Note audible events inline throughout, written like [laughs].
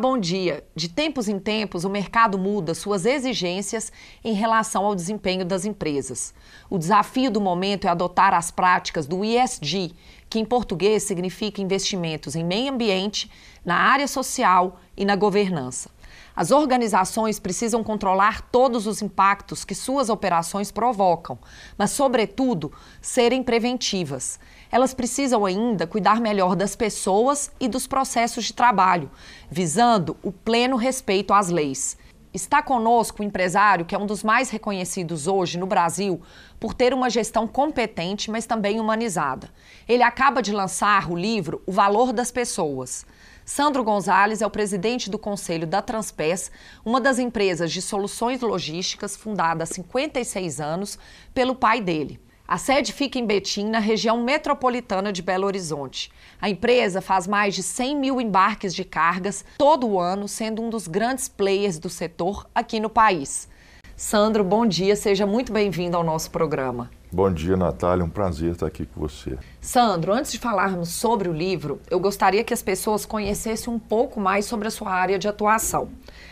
Bom dia. De tempos em tempos, o mercado muda suas exigências em relação ao desempenho das empresas. O desafio do momento é adotar as práticas do ESG, que em português significa investimentos em meio ambiente, na área social e na governança. As organizações precisam controlar todos os impactos que suas operações provocam, mas, sobretudo, serem preventivas. Elas precisam ainda cuidar melhor das pessoas e dos processos de trabalho, visando o pleno respeito às leis. Está conosco o um empresário que é um dos mais reconhecidos hoje no Brasil por ter uma gestão competente, mas também humanizada. Ele acaba de lançar o livro O Valor das Pessoas. Sandro Gonzalez é o presidente do conselho da Transpes, uma das empresas de soluções logísticas fundada há 56 anos pelo pai dele. A sede fica em Betim, na região metropolitana de Belo Horizonte. A empresa faz mais de 100 mil embarques de cargas todo ano, sendo um dos grandes players do setor aqui no país. Sandro, bom dia, seja muito bem-vindo ao nosso programa. Bom dia, Natália. Um prazer estar aqui com você. Sandro, antes de falarmos sobre o livro, eu gostaria que as pessoas conhecessem um pouco mais sobre a sua área de atuação.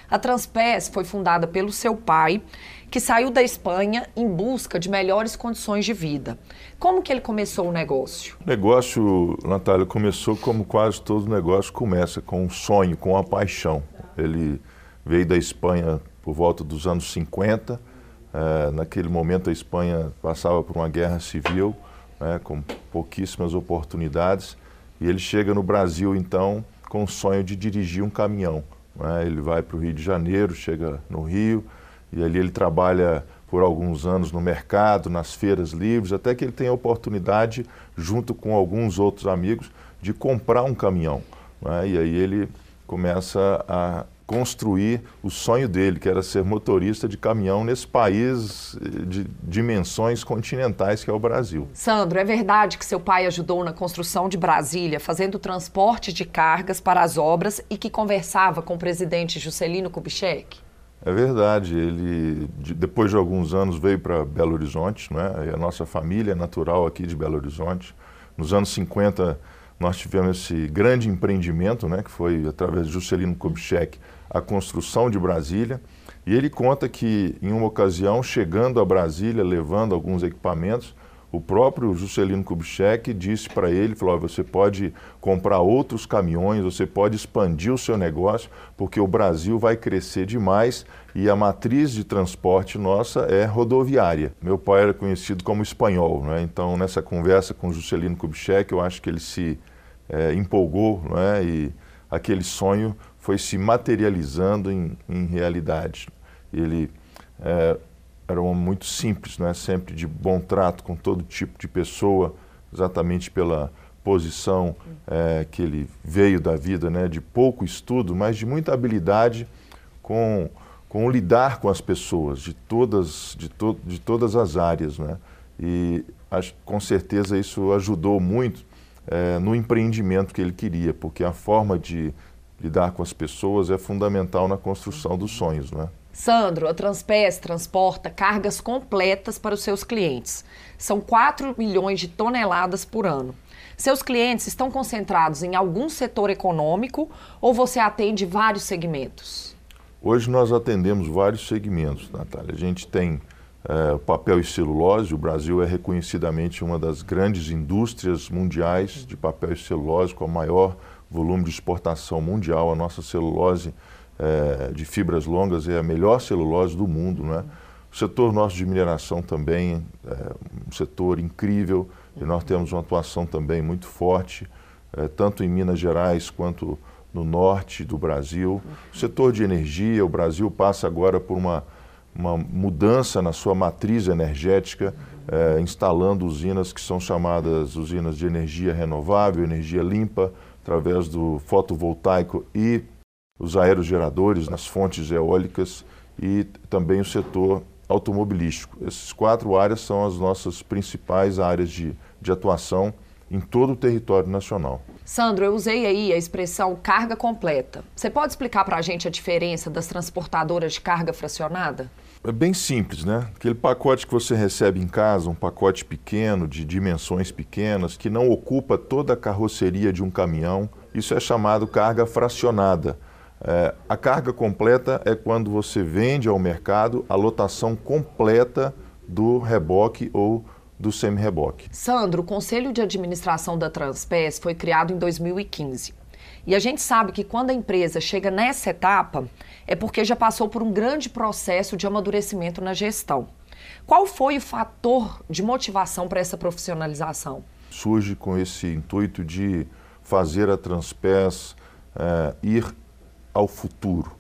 A Transpes foi fundada pelo seu pai, que saiu da Espanha em busca de melhores condições de vida. Como que ele começou o negócio? O negócio, Natália, começou como quase todo negócio começa, com um sonho, com uma paixão. Ele veio da Espanha por volta dos anos 50, é, naquele momento a Espanha passava por uma guerra civil, né, com pouquíssimas oportunidades, e ele chega no Brasil então com o sonho de dirigir um caminhão. Né? Ele vai para o Rio de Janeiro, chega no Rio, e ali ele trabalha por alguns anos no mercado, nas feiras livres, até que ele tem a oportunidade, junto com alguns outros amigos, de comprar um caminhão. Né? E aí ele começa a construir o sonho dele, que era ser motorista de caminhão nesse país de dimensões continentais que é o Brasil. Sandro, é verdade que seu pai ajudou na construção de Brasília, fazendo transporte de cargas para as obras e que conversava com o presidente Juscelino Kubitschek? É verdade. Ele, depois de alguns anos, veio para Belo Horizonte, né? a nossa família é natural aqui de Belo Horizonte. Nos anos 50, nós tivemos esse grande empreendimento, né? que foi através de Juscelino Kubitschek, a construção de Brasília. E ele conta que, em uma ocasião, chegando a Brasília, levando alguns equipamentos, o próprio Juscelino Kubitschek disse para ele, falou, você pode comprar outros caminhões, você pode expandir o seu negócio, porque o Brasil vai crescer demais e a matriz de transporte nossa é rodoviária. Meu pai era conhecido como espanhol, né? então nessa conversa com o Juscelino Kubitschek, eu acho que ele se é, empolgou né? e aquele sonho foi se materializando em, em realidade. Ele é, era um homem muito simples, né? sempre de bom trato com todo tipo de pessoa, exatamente pela posição é, que ele veio da vida, né? de pouco estudo, mas de muita habilidade com, com lidar com as pessoas de todas, de, to, de todas as áreas. Né? E acho, com certeza isso ajudou muito é, no empreendimento que ele queria, porque a forma de lidar com as pessoas é fundamental na construção dos sonhos, né? Sandro, a Transpes transporta cargas completas para os seus clientes. São 4 milhões de toneladas por ano. Seus clientes estão concentrados em algum setor econômico ou você atende vários segmentos? Hoje nós atendemos vários segmentos, Natália. A gente tem é, papel e celulose. O Brasil é reconhecidamente uma das grandes indústrias mundiais de papel e celulose, com a maior volume de exportação mundial. A nossa celulose é, de fibras longas é a melhor celulose do mundo. Né? O setor nosso de mineração também é um setor incrível e nós temos uma atuação também muito forte, é, tanto em Minas Gerais quanto no norte do Brasil. O setor de energia, o Brasil passa agora por uma, uma mudança na sua matriz energética, é, instalando usinas que são chamadas usinas de energia renovável, energia limpa, através do fotovoltaico e os aerogeradores nas fontes eólicas e também o setor automobilístico. Essas quatro áreas são as nossas principais áreas de, de atuação em todo o território nacional. Sandro, eu usei aí a expressão carga completa. Você pode explicar para a gente a diferença das transportadoras de carga fracionada? É bem simples, né? Aquele pacote que você recebe em casa, um pacote pequeno, de dimensões pequenas, que não ocupa toda a carroceria de um caminhão, isso é chamado carga fracionada. É, a carga completa é quando você vende ao mercado a lotação completa do reboque ou do semi-reboque. Sandro, o Conselho de Administração da Transpes foi criado em 2015. E a gente sabe que quando a empresa chega nessa etapa, é porque já passou por um grande processo de amadurecimento na gestão. Qual foi o fator de motivação para essa profissionalização? Surge com esse intuito de fazer a Transpes é, ir ao futuro.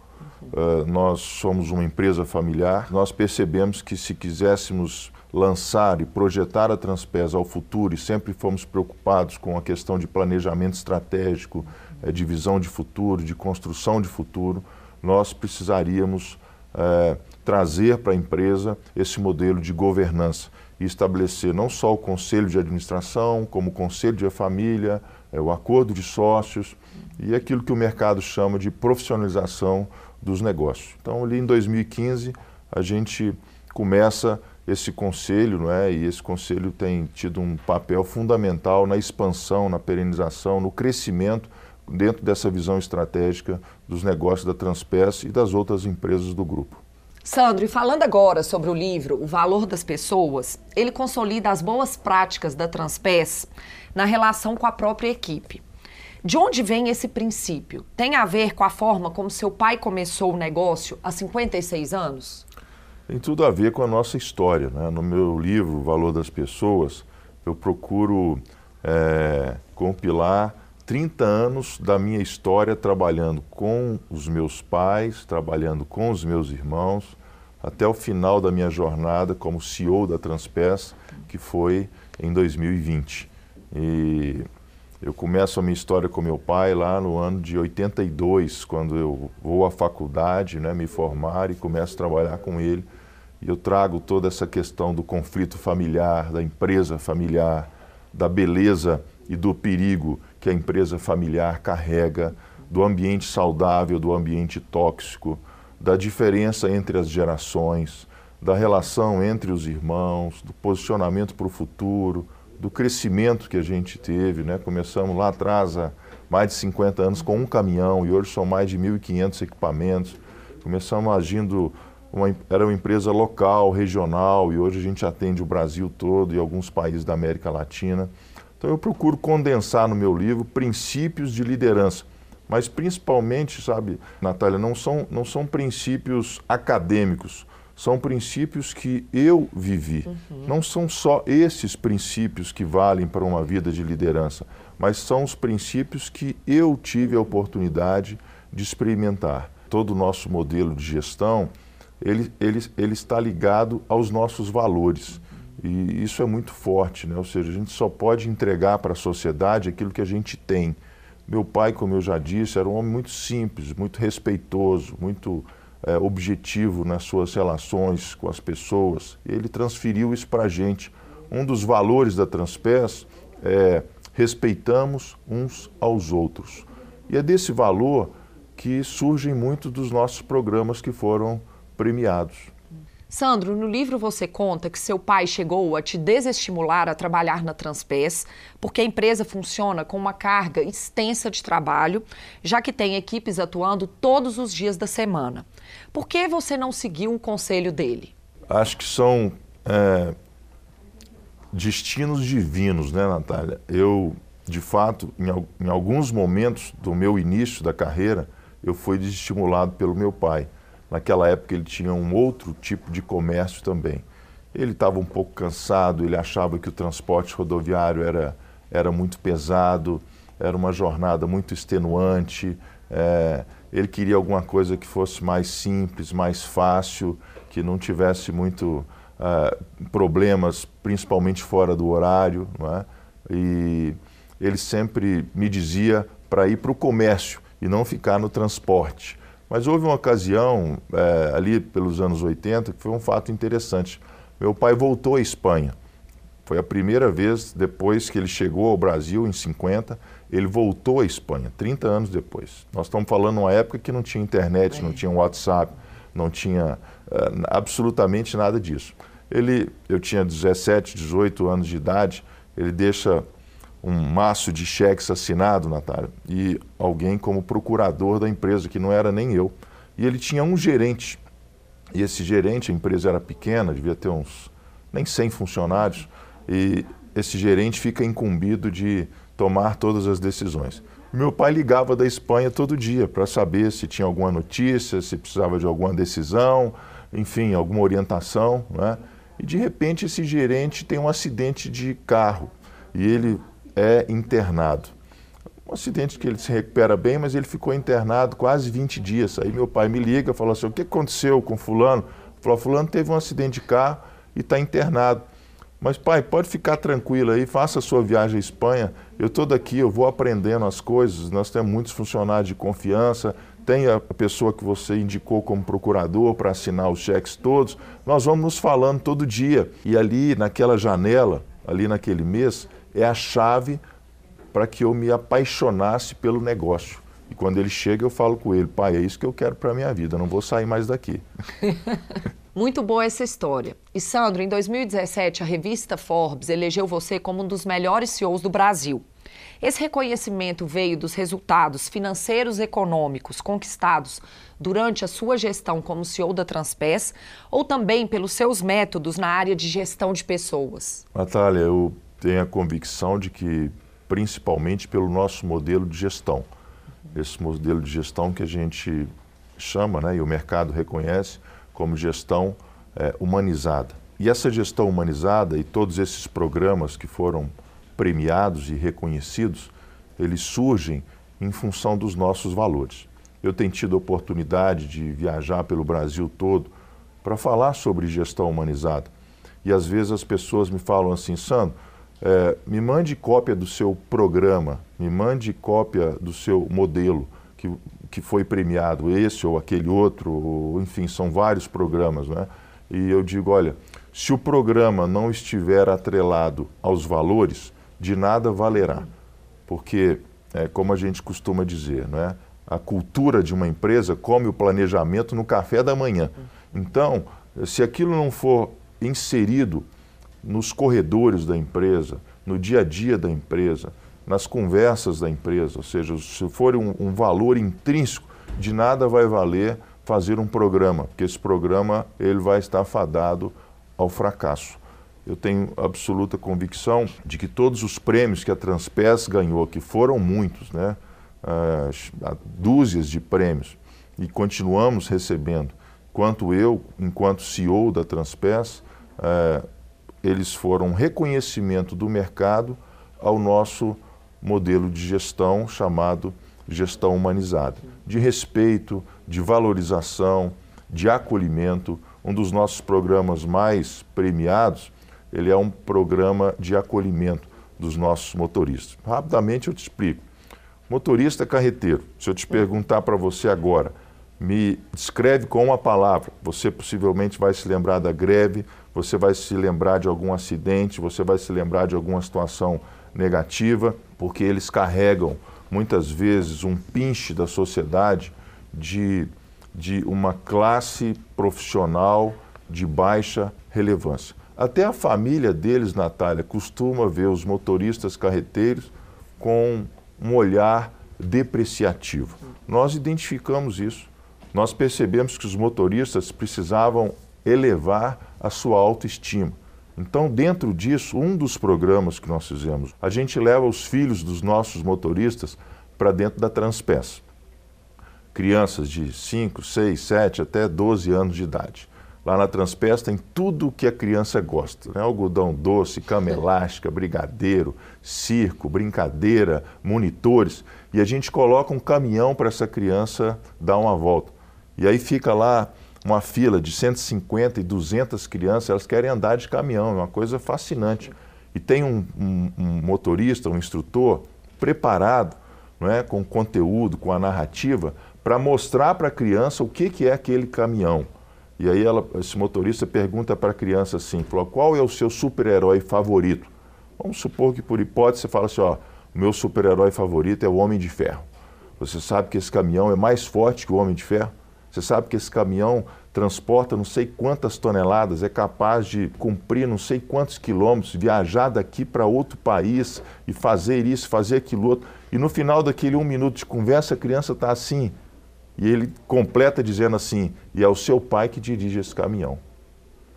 Uhum. Uh, nós somos uma empresa familiar, nós percebemos que se quiséssemos lançar e projetar a Transpes ao futuro e sempre fomos preocupados com a questão de planejamento estratégico, é, de visão de futuro, de construção de futuro, nós precisaríamos é, trazer para a empresa esse modelo de governança e estabelecer não só o conselho de administração, como o conselho de família, é, o acordo de sócios e aquilo que o mercado chama de profissionalização dos negócios. Então, ali em 2015, a gente começa esse conselho, não é? E esse conselho tem tido um papel fundamental na expansão, na perenização, no crescimento dentro dessa visão estratégica dos negócios da Transpes e das outras empresas do grupo. Sandro, e falando agora sobre o livro O Valor das Pessoas, ele consolida as boas práticas da Transpes na relação com a própria equipe. De onde vem esse princípio? Tem a ver com a forma como seu pai começou o negócio há 56 anos? Tem tudo a ver com a nossa história. Né? No meu livro, Valor das Pessoas, eu procuro é, compilar 30 anos da minha história trabalhando com os meus pais, trabalhando com os meus irmãos, até o final da minha jornada como CEO da Transpes, que foi em 2020. E eu começo a minha história com meu pai lá no ano de 82, quando eu vou à faculdade, né, me formar e começo a trabalhar com ele. E eu trago toda essa questão do conflito familiar, da empresa familiar, da beleza e do perigo que a empresa familiar carrega, do ambiente saudável, do ambiente tóxico, da diferença entre as gerações, da relação entre os irmãos, do posicionamento para o futuro, do crescimento que a gente teve. Né? Começamos lá atrás, há mais de 50 anos, com um caminhão e hoje são mais de 1.500 equipamentos. Começamos agindo, uma, era uma empresa local, regional e hoje a gente atende o Brasil todo e alguns países da América Latina. Então eu procuro condensar no meu livro princípios de liderança, mas principalmente, sabe, Natália, não são, não são princípios acadêmicos, são princípios que eu vivi. Uhum. Não são só esses princípios que valem para uma vida de liderança, mas são os princípios que eu tive a oportunidade de experimentar. Todo o nosso modelo de gestão, ele, ele, ele está ligado aos nossos valores. E isso é muito forte, né? ou seja, a gente só pode entregar para a sociedade aquilo que a gente tem. Meu pai, como eu já disse, era um homem muito simples, muito respeitoso, muito é, objetivo nas suas relações com as pessoas. Ele transferiu isso para a gente. Um dos valores da Transpes é respeitamos uns aos outros. E é desse valor que surgem muitos dos nossos programas que foram premiados. Sandro, no livro você conta que seu pai chegou a te desestimular a trabalhar na Transpes, porque a empresa funciona com uma carga extensa de trabalho, já que tem equipes atuando todos os dias da semana. Por que você não seguiu um conselho dele? Acho que são é, destinos divinos, né, Natália? Eu, de fato, em, em alguns momentos do meu início da carreira, eu fui desestimulado pelo meu pai. Naquela época ele tinha um outro tipo de comércio também. Ele estava um pouco cansado, ele achava que o transporte rodoviário era, era muito pesado, era uma jornada muito extenuante. É, ele queria alguma coisa que fosse mais simples, mais fácil, que não tivesse muito uh, problemas, principalmente fora do horário. Não é? E ele sempre me dizia para ir para o comércio e não ficar no transporte. Mas houve uma ocasião, é, ali pelos anos 80, que foi um fato interessante. Meu pai voltou à Espanha. Foi a primeira vez depois que ele chegou ao Brasil, em 50, ele voltou à Espanha, 30 anos depois. Nós estamos falando uma época que não tinha internet, não tinha WhatsApp, não tinha é, absolutamente nada disso. Ele, eu tinha 17, 18 anos de idade, ele deixa um maço de cheques assinado, Natália, e alguém como procurador da empresa, que não era nem eu. E ele tinha um gerente. E esse gerente, a empresa era pequena, devia ter uns nem 100 funcionários, e esse gerente fica incumbido de tomar todas as decisões. Meu pai ligava da Espanha todo dia para saber se tinha alguma notícia, se precisava de alguma decisão, enfim, alguma orientação. Né? E de repente esse gerente tem um acidente de carro e ele é internado. Um acidente que ele se recupera bem, mas ele ficou internado quase 20 dias. Aí meu pai me liga, fala assim: o que aconteceu com Fulano? Falou: Fulano teve um acidente de carro e está internado. Mas, pai, pode ficar tranquilo aí, faça a sua viagem à Espanha. Eu estou daqui, eu vou aprendendo as coisas. Nós temos muitos funcionários de confiança, tem a pessoa que você indicou como procurador para assinar os cheques todos. Nós vamos nos falando todo dia. E ali, naquela janela, ali naquele mês, é a chave para que eu me apaixonasse pelo negócio. E quando ele chega, eu falo com ele: pai, é isso que eu quero para a minha vida, não vou sair mais daqui. [laughs] Muito boa essa história. E Sandro, em 2017, a revista Forbes elegeu você como um dos melhores CEOs do Brasil. Esse reconhecimento veio dos resultados financeiros e econômicos conquistados durante a sua gestão como CEO da Transpes ou também pelos seus métodos na área de gestão de pessoas? Natália, eu tenho a convicção de que, principalmente pelo nosso modelo de gestão, esse modelo de gestão que a gente chama, né, e o mercado reconhece, como gestão é, humanizada. E essa gestão humanizada e todos esses programas que foram premiados e reconhecidos, eles surgem em função dos nossos valores. Eu tenho tido a oportunidade de viajar pelo Brasil todo para falar sobre gestão humanizada. E às vezes as pessoas me falam assim, Sandro, é, me mande cópia do seu programa, me mande cópia do seu modelo que, que foi premiado, esse ou aquele outro, ou, enfim, são vários programas, né? E eu digo, olha, se o programa não estiver atrelado aos valores, de nada valerá. Porque, é, como a gente costuma dizer, né? a cultura de uma empresa come o planejamento no café da manhã. Então, se aquilo não for inserido nos corredores da empresa, no dia a dia da empresa, nas conversas da empresa, ou seja, se for um, um valor intrínseco, de nada vai valer fazer um programa, porque esse programa ele vai estar fadado ao fracasso. Eu tenho absoluta convicção de que todos os prêmios que a Transpes ganhou, que foram muitos, né, dúzias de prêmios, e continuamos recebendo, quanto eu, enquanto CEO da Transpes, uh, eles foram um reconhecimento do mercado ao nosso modelo de gestão chamado gestão humanizada, de respeito, de valorização, de acolhimento. Um dos nossos programas mais premiados, ele é um programa de acolhimento dos nossos motoristas. Rapidamente eu te explico. Motorista carreteiro, se eu te perguntar para você agora, me descreve com uma palavra, você possivelmente vai se lembrar da greve, você vai se lembrar de algum acidente, você vai se lembrar de alguma situação negativa, porque eles carregam muitas vezes um pinche da sociedade de, de uma classe profissional de baixa relevância. Até a família deles, Natália, costuma ver os motoristas carreteiros com um olhar depreciativo. Nós identificamos isso. Nós percebemos que os motoristas precisavam elevar a sua autoestima. Então, dentro disso, um dos programas que nós fizemos, a gente leva os filhos dos nossos motoristas para dentro da Transpes. Crianças de 5, 6, 7 até 12 anos de idade. Lá na Transpes tem tudo o que a criança gosta: né? algodão doce, cama elástica, brigadeiro, circo, brincadeira, monitores. E a gente coloca um caminhão para essa criança dar uma volta. E aí fica lá uma fila de 150 e 200 crianças, elas querem andar de caminhão, é uma coisa fascinante. E tem um, um, um motorista, um instrutor preparado, não é, com conteúdo, com a narrativa, para mostrar para a criança o que, que é aquele caminhão. E aí ela, esse motorista pergunta para a criança assim, falou, qual é o seu super-herói favorito? Vamos supor que por hipótese você fala assim, ó, o meu super-herói favorito é o Homem de Ferro. Você sabe que esse caminhão é mais forte que o Homem de Ferro? Você sabe que esse caminhão transporta não sei quantas toneladas, é capaz de cumprir não sei quantos quilômetros, viajar daqui para outro país e fazer isso, fazer aquilo outro. E no final daquele um minuto de conversa, a criança está assim. E ele completa dizendo assim: e é o seu pai que dirige esse caminhão.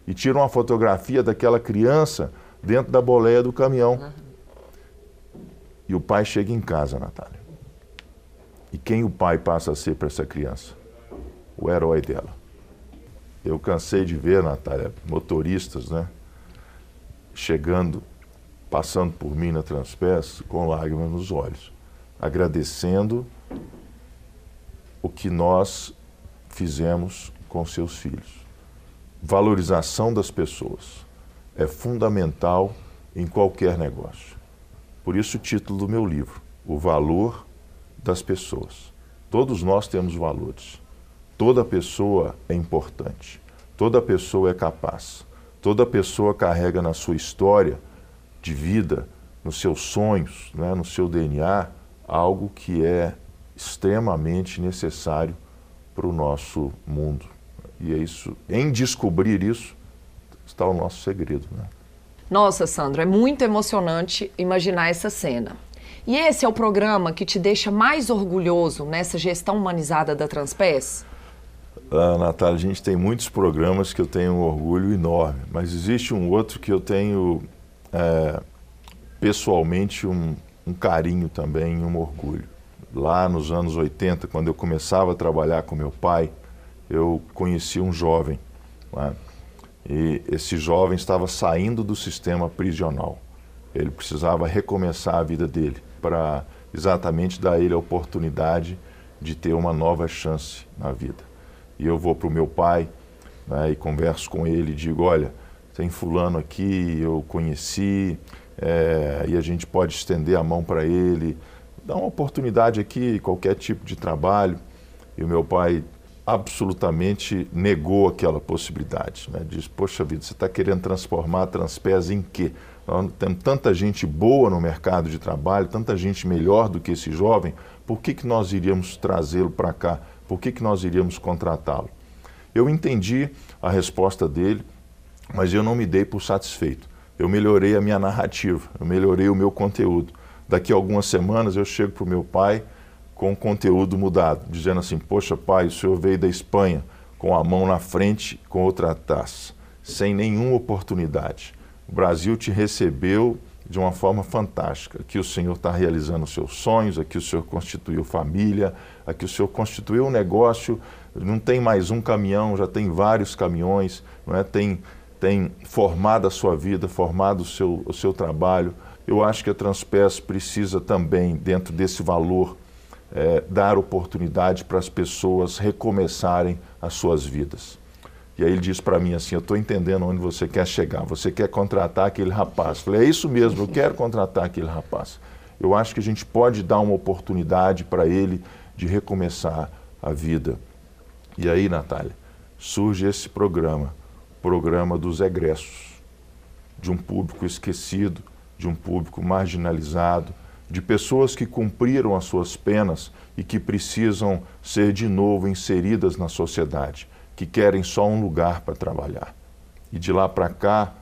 E tira uma fotografia daquela criança dentro da boleia do caminhão. E o pai chega em casa, Natália. E quem o pai passa a ser para essa criança? O herói dela. Eu cansei de ver, Natália, motoristas, né? Chegando, passando por mim na Transpes com lágrimas nos olhos, agradecendo o que nós fizemos com seus filhos. Valorização das pessoas é fundamental em qualquer negócio. Por isso o título do meu livro, O Valor das Pessoas. Todos nós temos valores. Toda pessoa é importante. Toda pessoa é capaz. Toda pessoa carrega na sua história de vida, nos seus sonhos, né, no seu DNA, algo que é extremamente necessário para o nosso mundo. E é isso, em descobrir isso, está o nosso segredo. Né? Nossa, Sandro, é muito emocionante imaginar essa cena. E esse é o programa que te deixa mais orgulhoso nessa gestão humanizada da Transpes? Ah, Natália, a gente tem muitos programas que eu tenho um orgulho enorme, mas existe um outro que eu tenho é, pessoalmente um, um carinho também, um orgulho lá nos anos 80, quando eu começava a trabalhar com meu pai, eu conheci um jovem. E esse jovem estava saindo do sistema prisional. Ele precisava recomeçar a vida dele para exatamente dar ele a oportunidade de ter uma nova chance na vida. E eu vou para o meu pai né, e converso com ele e digo: olha, tem fulano aqui, eu conheci, é, e a gente pode estender a mão para ele dá uma oportunidade aqui, qualquer tipo de trabalho. E o meu pai absolutamente negou aquela possibilidade. Né? Diz, poxa vida, você está querendo transformar a Transpes em quê? Temos tanta gente boa no mercado de trabalho, tanta gente melhor do que esse jovem, por que, que nós iríamos trazê-lo para cá? Por que, que nós iríamos contratá-lo? Eu entendi a resposta dele, mas eu não me dei por satisfeito. Eu melhorei a minha narrativa, eu melhorei o meu conteúdo. Daqui a algumas semanas eu chego para o meu pai com conteúdo mudado, dizendo assim: Poxa, pai, o senhor veio da Espanha com a mão na frente com outra taça, sem nenhuma oportunidade. O Brasil te recebeu de uma forma fantástica. Aqui o Senhor está realizando os seus sonhos, aqui o Senhor constituiu família, aqui o Senhor constituiu um negócio, não tem mais um caminhão, já tem vários caminhões, não é? tem, tem formado a sua vida, formado o seu, o seu trabalho. Eu acho que a Transpes precisa também, dentro desse valor, é, dar oportunidade para as pessoas recomeçarem as suas vidas. E aí ele diz para mim assim: Eu estou entendendo onde você quer chegar. Você quer contratar aquele rapaz. Eu falei: É isso mesmo, eu quero contratar aquele rapaz. Eu acho que a gente pode dar uma oportunidade para ele de recomeçar a vida. E aí, Natália, surge esse programa, programa dos egressos, de um público esquecido, de um público marginalizado, de pessoas que cumpriram as suas penas e que precisam ser de novo inseridas na sociedade, que querem só um lugar para trabalhar. E de lá para cá,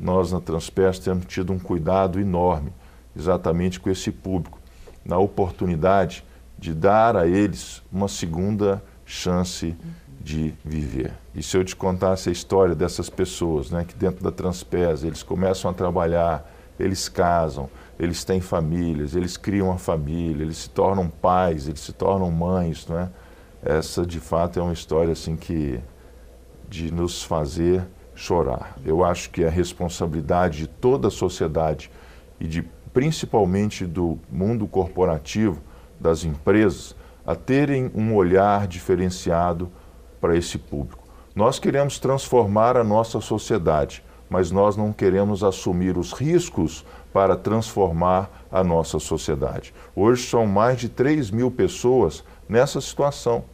nós na Transpers temos tido um cuidado enorme, exatamente com esse público, na oportunidade de dar a eles uma segunda chance de viver. E se eu te contasse a história dessas pessoas, né, que dentro da Transpes eles começam a trabalhar, eles casam, eles têm famílias, eles criam uma família, eles se tornam pais, eles se tornam mães, não é? Essa, de fato, é uma história assim que de nos fazer chorar. Eu acho que a responsabilidade de toda a sociedade e de principalmente do mundo corporativo, das empresas, a terem um olhar diferenciado para esse público. Nós queremos transformar a nossa sociedade, mas nós não queremos assumir os riscos para transformar a nossa sociedade. Hoje são mais de 3 mil pessoas nessa situação,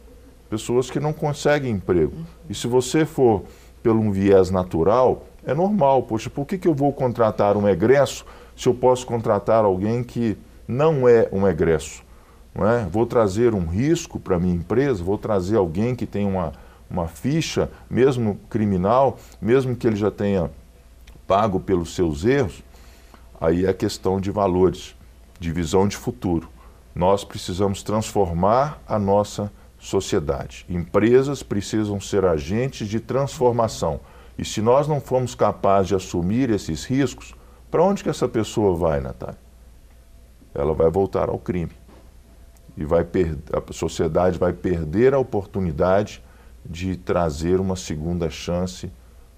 pessoas que não conseguem emprego. E se você for pelo um viés natural, é normal. Poxa, por que, que eu vou contratar um egresso se eu posso contratar alguém que não é um egresso? É? Vou trazer um risco para a minha empresa, vou trazer alguém que tem uma uma ficha, mesmo criminal, mesmo que ele já tenha pago pelos seus erros, aí é questão de valores, de visão de futuro. Nós precisamos transformar a nossa sociedade. Empresas precisam ser agentes de transformação. E se nós não formos capazes de assumir esses riscos, para onde que essa pessoa vai, Natália? Ela vai voltar ao crime. E vai a sociedade vai perder a oportunidade de trazer uma segunda chance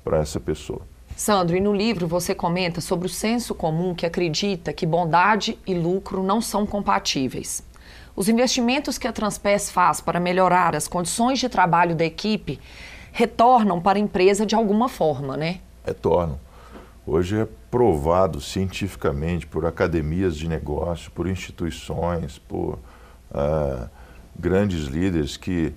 para essa pessoa. Sandro, e no livro você comenta sobre o senso comum que acredita que bondade e lucro não são compatíveis. Os investimentos que a Transpes faz para melhorar as condições de trabalho da equipe retornam para a empresa de alguma forma, né? Retornam. Hoje é provado cientificamente por academias de negócio, por instituições, por uh, grandes líderes que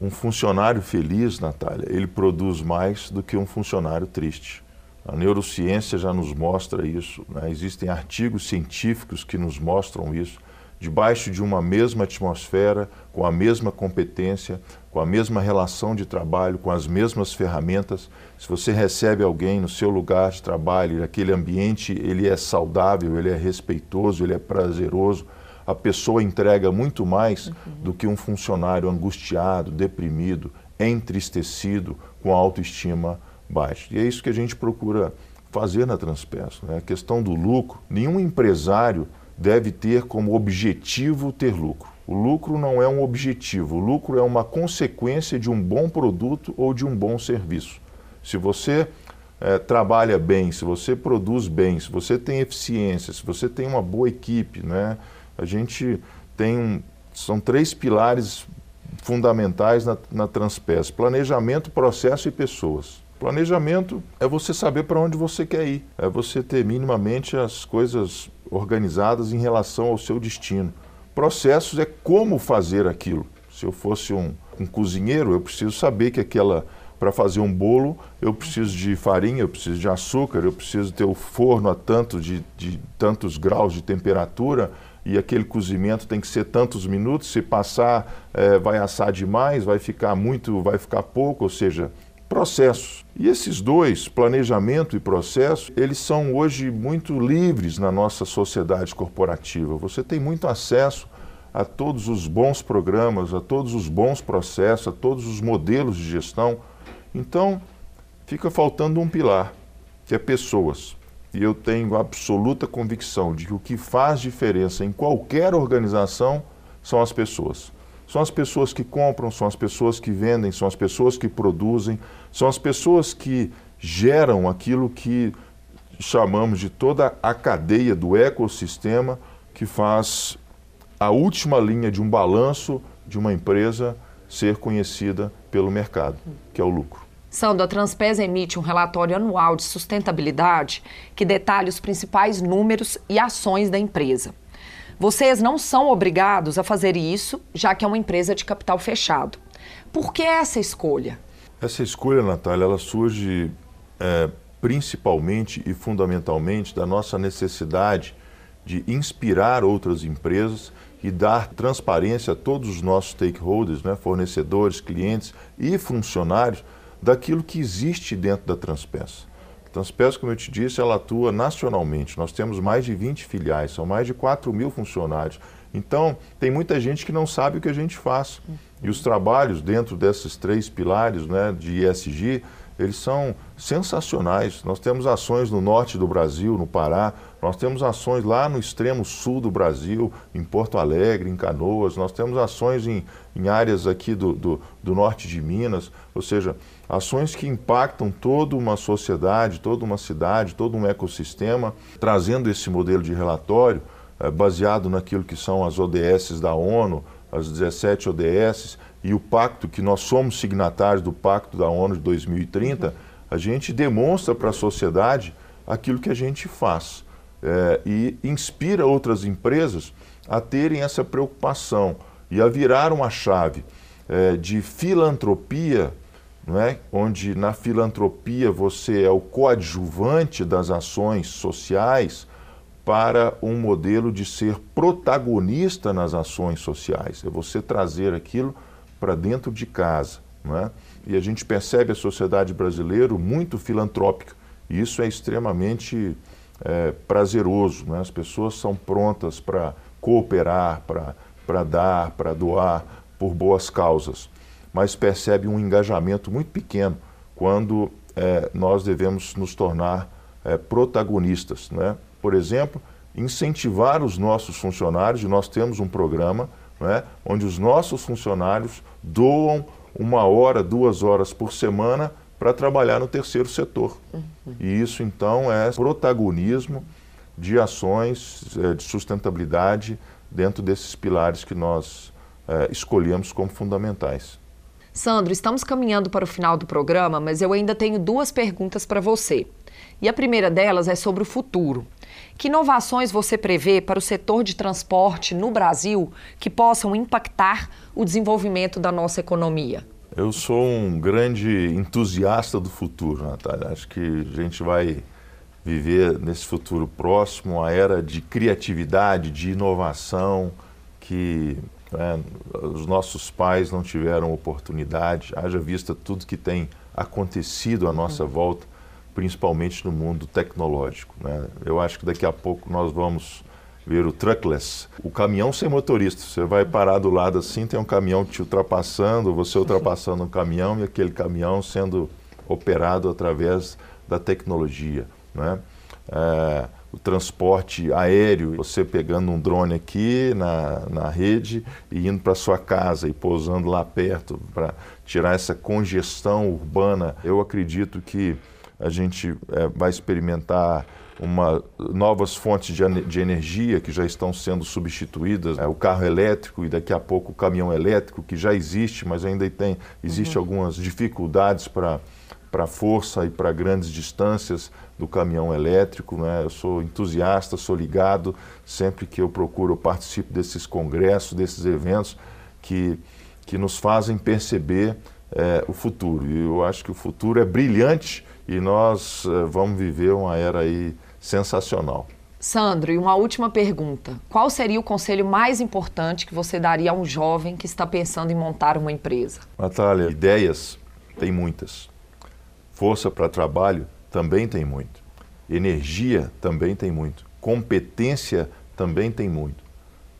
um funcionário feliz, Natália, ele produz mais do que um funcionário triste. A neurociência já nos mostra isso. Né? Existem artigos científicos que nos mostram isso. Debaixo de uma mesma atmosfera, com a mesma competência, com a mesma relação de trabalho, com as mesmas ferramentas, se você recebe alguém no seu lugar de trabalho, aquele ambiente ele é saudável, ele é respeitoso, ele é prazeroso, a pessoa entrega muito mais uhum. do que um funcionário angustiado, deprimido, entristecido, com autoestima baixa. E é isso que a gente procura fazer na Transpeço. Né? A questão do lucro, nenhum empresário deve ter como objetivo ter lucro. O lucro não é um objetivo, o lucro é uma consequência de um bom produto ou de um bom serviço. Se você é, trabalha bem, se você produz bem, se você tem eficiência, se você tem uma boa equipe, né? A gente tem um, são três pilares fundamentais na, na Transpes: planejamento, processo e pessoas. Planejamento é você saber para onde você quer ir, é você ter minimamente as coisas organizadas em relação ao seu destino. Processos é como fazer aquilo. Se eu fosse um, um cozinheiro, eu preciso saber que aquela para fazer um bolo, eu preciso de farinha, eu preciso de açúcar, eu preciso ter o forno a tanto de, de tantos graus de temperatura, e aquele cozimento tem que ser tantos minutos, se passar é, vai assar demais, vai ficar muito, vai ficar pouco, ou seja, processos. E esses dois, planejamento e processo, eles são hoje muito livres na nossa sociedade corporativa. Você tem muito acesso a todos os bons programas, a todos os bons processos, a todos os modelos de gestão. Então, fica faltando um pilar, que é pessoas e eu tenho absoluta convicção de que o que faz diferença em qualquer organização são as pessoas. São as pessoas que compram, são as pessoas que vendem, são as pessoas que produzem, são as pessoas que geram aquilo que chamamos de toda a cadeia do ecossistema que faz a última linha de um balanço de uma empresa ser conhecida pelo mercado, que é o lucro. Sandro, a Transpes emite um relatório anual de sustentabilidade que detalha os principais números e ações da empresa. Vocês não são obrigados a fazer isso, já que é uma empresa de capital fechado. Por que essa escolha? Essa escolha, Natália, ela surge é, principalmente e fundamentalmente da nossa necessidade de inspirar outras empresas e dar transparência a todos os nossos stakeholders, né, fornecedores, clientes e funcionários, daquilo que existe dentro da Transpeça. A Transpeça, como eu te disse, ela atua nacionalmente. Nós temos mais de 20 filiais, são mais de 4 mil funcionários. Então, tem muita gente que não sabe o que a gente faz. E os trabalhos dentro desses três pilares né, de ESG, eles são sensacionais. Nós temos ações no norte do Brasil, no Pará, nós temos ações lá no extremo sul do Brasil, em Porto Alegre, em Canoas, nós temos ações em, em áreas aqui do, do, do norte de Minas, ou seja, ações que impactam toda uma sociedade, toda uma cidade, todo um ecossistema, trazendo esse modelo de relatório eh, baseado naquilo que são as ODS da ONU, as 17 ODS, e o pacto, que nós somos signatários do Pacto da ONU de 2030, a gente demonstra para a sociedade aquilo que a gente faz é, e inspira outras empresas a terem essa preocupação e a virar uma chave é, de filantropia, não é? onde na filantropia você é o coadjuvante das ações sociais, para um modelo de ser protagonista nas ações sociais. É você trazer aquilo para dentro de casa. Não é? E a gente percebe a sociedade brasileira muito filantrópica. E isso é extremamente é, prazeroso. Né? As pessoas são prontas para cooperar, para dar, para doar por boas causas. Mas percebe um engajamento muito pequeno quando é, nós devemos nos tornar é, protagonistas. Né? Por exemplo, incentivar os nossos funcionários, e nós temos um programa né, onde os nossos funcionários doam uma hora, duas horas por semana para trabalhar no terceiro setor. Uhum. E isso, então, é protagonismo de ações é, de sustentabilidade dentro desses pilares que nós é, escolhemos como fundamentais. Sandro, estamos caminhando para o final do programa, mas eu ainda tenho duas perguntas para você. E a primeira delas é sobre o futuro. Que inovações você prevê para o setor de transporte no Brasil que possam impactar o desenvolvimento da nossa economia? Eu sou um grande entusiasta do futuro, Natália. Acho que a gente vai viver nesse futuro próximo a era de criatividade, de inovação, que né, os nossos pais não tiveram oportunidade, haja vista tudo que tem acontecido à nossa uhum. volta, principalmente no mundo tecnológico. Né? Eu acho que daqui a pouco nós vamos ver o truckless, o caminhão sem motorista. Você vai parar do lado assim, tem um caminhão te ultrapassando, você ultrapassando um caminhão e aquele caminhão sendo operado através da tecnologia. Né? É, o transporte aéreo, você pegando um drone aqui na, na rede e indo para sua casa e pousando lá perto para tirar essa congestão urbana. Eu acredito que a gente é, vai experimentar uma, novas fontes de, de, energia que já estão sendo substituídas, é, o carro elétrico e daqui a pouco o caminhão elétrico, que já existe, mas ainda tem existe uhum. algumas dificuldades para para força e para grandes distâncias do caminhão elétrico. Né? Eu sou entusiasta, sou ligado, sempre que eu procuro, eu participo desses congressos, desses eventos que, que nos fazem perceber é, o futuro. E eu acho que o futuro é brilhante e nós é, vamos viver uma era aí sensacional. Sandro, e uma última pergunta. Qual seria o conselho mais importante que você daria a um jovem que está pensando em montar uma empresa? Natália, ideias tem muitas. Força para trabalho também tem muito. Energia também tem muito. Competência também tem muito.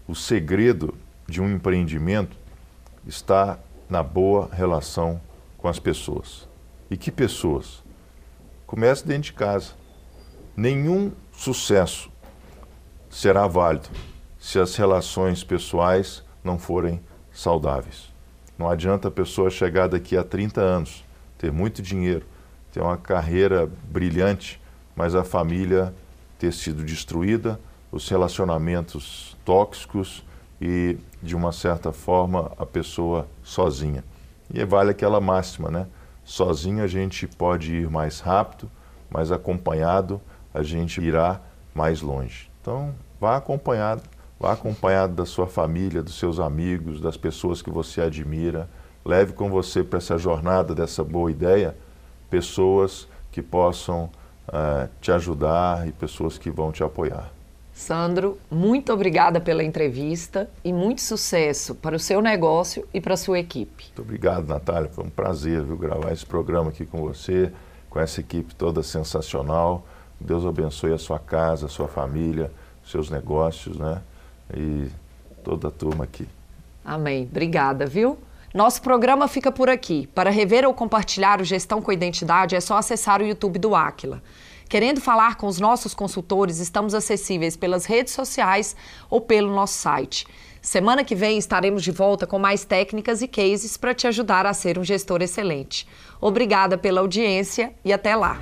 O segredo de um empreendimento está na boa relação com as pessoas. E que pessoas? Comece dentro de casa nenhum sucesso será válido se as relações pessoais não forem saudáveis. Não adianta a pessoa chegar daqui a 30 anos, ter muito dinheiro, ter uma carreira brilhante, mas a família ter sido destruída, os relacionamentos tóxicos e, de uma certa forma, a pessoa sozinha. E vale aquela máxima, né? Sozinho a gente pode ir mais rápido, mas acompanhado a gente irá mais longe. Então, vá acompanhado, vá acompanhado da sua família, dos seus amigos, das pessoas que você admira. Leve com você para essa jornada dessa boa ideia pessoas que possam uh, te ajudar e pessoas que vão te apoiar. Sandro, muito obrigada pela entrevista e muito sucesso para o seu negócio e para a sua equipe. Muito obrigado, Natália. Foi um prazer viu, gravar esse programa aqui com você, com essa equipe toda sensacional. Deus abençoe a sua casa, a sua família, seus negócios, né? E toda a turma aqui. Amém. Obrigada, viu? Nosso programa fica por aqui. Para rever ou compartilhar o Gestão com Identidade é só acessar o YouTube do Aquila. Querendo falar com os nossos consultores, estamos acessíveis pelas redes sociais ou pelo nosso site. Semana que vem estaremos de volta com mais técnicas e cases para te ajudar a ser um gestor excelente. Obrigada pela audiência e até lá!